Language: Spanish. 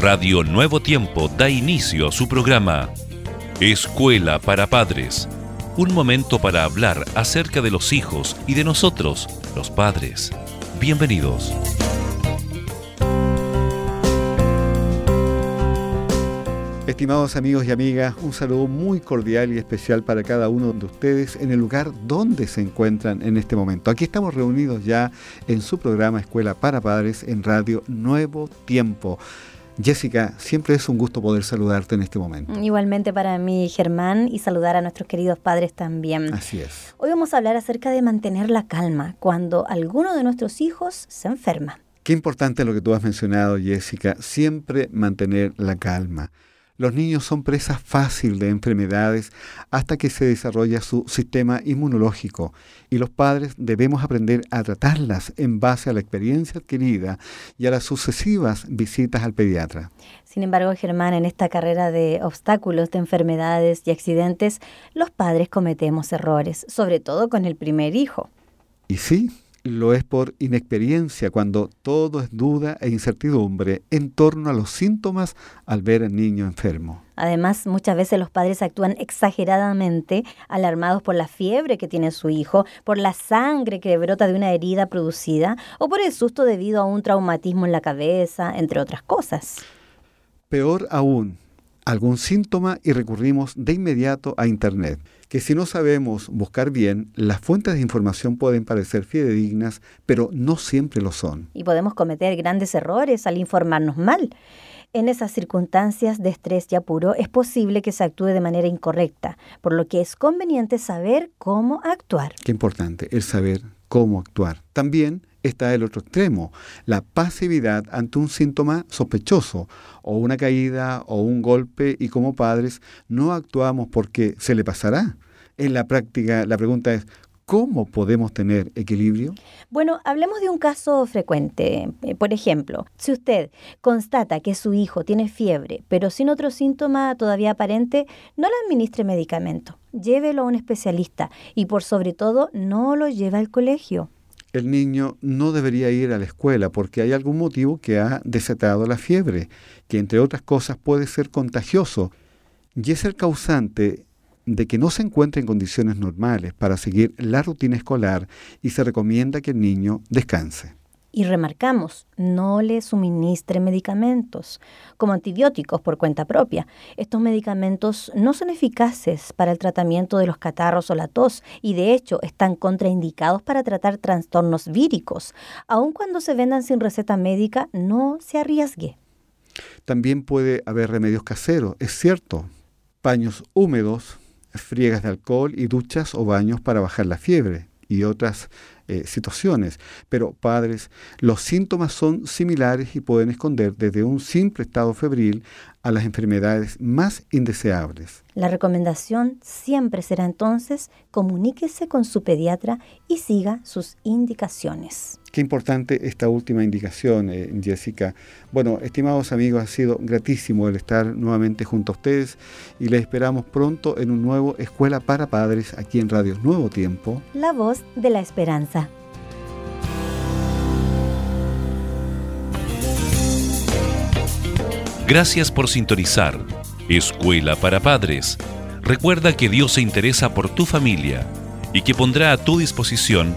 Radio Nuevo Tiempo da inicio a su programa Escuela para Padres. Un momento para hablar acerca de los hijos y de nosotros, los padres. Bienvenidos. Estimados amigos y amigas, un saludo muy cordial y especial para cada uno de ustedes en el lugar donde se encuentran en este momento. Aquí estamos reunidos ya en su programa Escuela para Padres en Radio Nuevo Tiempo. Jessica, siempre es un gusto poder saludarte en este momento. Igualmente para mí, Germán, y saludar a nuestros queridos padres también. Así es. Hoy vamos a hablar acerca de mantener la calma cuando alguno de nuestros hijos se enferma. Qué importante lo que tú has mencionado, Jessica, siempre mantener la calma. Los niños son presa fácil de enfermedades hasta que se desarrolla su sistema inmunológico y los padres debemos aprender a tratarlas en base a la experiencia adquirida y a las sucesivas visitas al pediatra. Sin embargo, Germán, en esta carrera de obstáculos, de enfermedades y accidentes, los padres cometemos errores, sobre todo con el primer hijo. Y sí, lo es por inexperiencia cuando todo es duda e incertidumbre en torno a los síntomas al ver al niño enfermo. Además, muchas veces los padres actúan exageradamente, alarmados por la fiebre que tiene su hijo, por la sangre que brota de una herida producida o por el susto debido a un traumatismo en la cabeza, entre otras cosas. Peor aún, algún síntoma y recurrimos de inmediato a Internet que si no sabemos buscar bien, las fuentes de información pueden parecer fidedignas, pero no siempre lo son. Y podemos cometer grandes errores al informarnos mal. En esas circunstancias de estrés y apuro es posible que se actúe de manera incorrecta, por lo que es conveniente saber cómo actuar. Qué importante, el saber cómo actuar. También está el otro extremo, la pasividad ante un síntoma sospechoso o una caída o un golpe y como padres no actuamos porque se le pasará. En la práctica la pregunta es, ¿Cómo podemos tener equilibrio? Bueno, hablemos de un caso frecuente. Eh, por ejemplo, si usted constata que su hijo tiene fiebre, pero sin otro síntoma todavía aparente, no le administre medicamento. Llévelo a un especialista y por sobre todo no lo lleve al colegio el niño no debería ir a la escuela porque hay algún motivo que ha desatado la fiebre, que entre otras cosas puede ser contagioso y es el causante de que no se encuentre en condiciones normales para seguir la rutina escolar y se recomienda que el niño descanse. Y remarcamos, no le suministre medicamentos, como antibióticos por cuenta propia. Estos medicamentos no son eficaces para el tratamiento de los catarros o la tos y de hecho están contraindicados para tratar trastornos víricos. Aun cuando se vendan sin receta médica, no se arriesgue. También puede haber remedios caseros, es cierto. Paños húmedos, friegas de alcohol y duchas o baños para bajar la fiebre y otras eh, situaciones. Pero padres, los síntomas son similares y pueden esconder desde un simple estado febril a las enfermedades más indeseables. La recomendación siempre será entonces comuníquese con su pediatra y siga sus indicaciones. Qué importante esta última indicación, eh, Jessica. Bueno, estimados amigos, ha sido gratísimo el estar nuevamente junto a ustedes y les esperamos pronto en un nuevo Escuela para Padres aquí en Radio Nuevo Tiempo. La voz de la esperanza. Gracias por sintonizar. Escuela para Padres. Recuerda que Dios se interesa por tu familia y que pondrá a tu disposición